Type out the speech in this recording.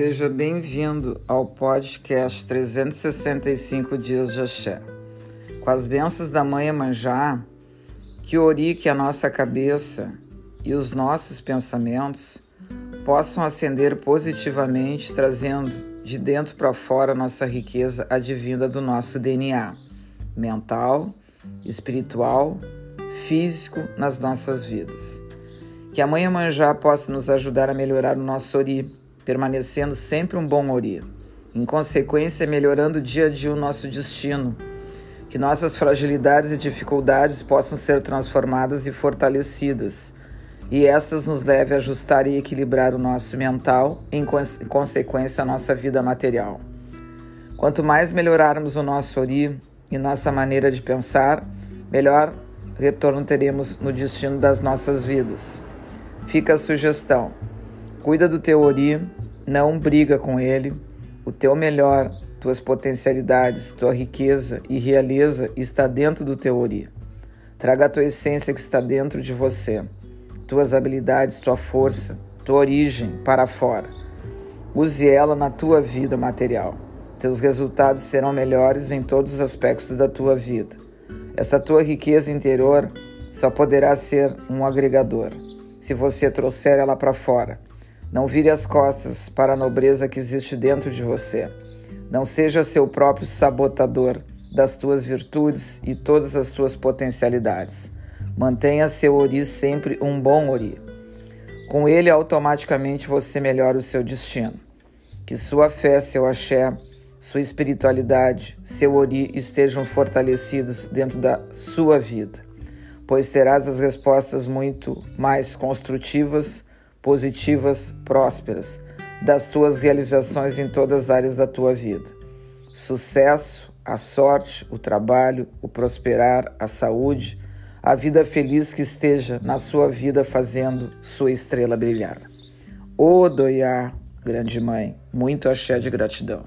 Seja bem-vindo ao podcast 365 Dias de Axé. Com as bênçãos da Mãe Manjá, que orique a nossa cabeça e os nossos pensamentos possam ascender positivamente, trazendo de dentro para fora nossa riqueza advinda do nosso DNA mental, espiritual, físico nas nossas vidas. Que a Mãe Manjá possa nos ajudar a melhorar o nosso ori, permanecendo sempre um bom ori. Em consequência, melhorando dia a dia o nosso destino. Que nossas fragilidades e dificuldades possam ser transformadas e fortalecidas. E estas nos leve a ajustar e equilibrar o nosso mental, em consequência, a nossa vida material. Quanto mais melhorarmos o nosso ori e nossa maneira de pensar, melhor retorno teremos no destino das nossas vidas. Fica a sugestão: cuida do teu ori, não briga com ele. O teu melhor, tuas potencialidades, tua riqueza e realeza está dentro do teu ori. Traga a tua essência que está dentro de você, tuas habilidades, tua força, tua origem para fora. Use ela na tua vida material. Teus resultados serão melhores em todos os aspectos da tua vida. Esta tua riqueza interior só poderá ser um agregador se você trouxer ela para fora. Não vire as costas para a nobreza que existe dentro de você. Não seja seu próprio sabotador das tuas virtudes e todas as tuas potencialidades. Mantenha seu ori sempre um bom ori. Com ele, automaticamente você melhora o seu destino. Que sua fé, seu axé, sua espiritualidade, seu ori estejam fortalecidos dentro da sua vida pois terás as respostas muito mais construtivas, positivas, prósperas das tuas realizações em todas as áreas da tua vida. Sucesso, a sorte, o trabalho, o prosperar, a saúde, a vida feliz que esteja na sua vida fazendo sua estrela brilhar. Odoiá, grande mãe, muito axé de gratidão.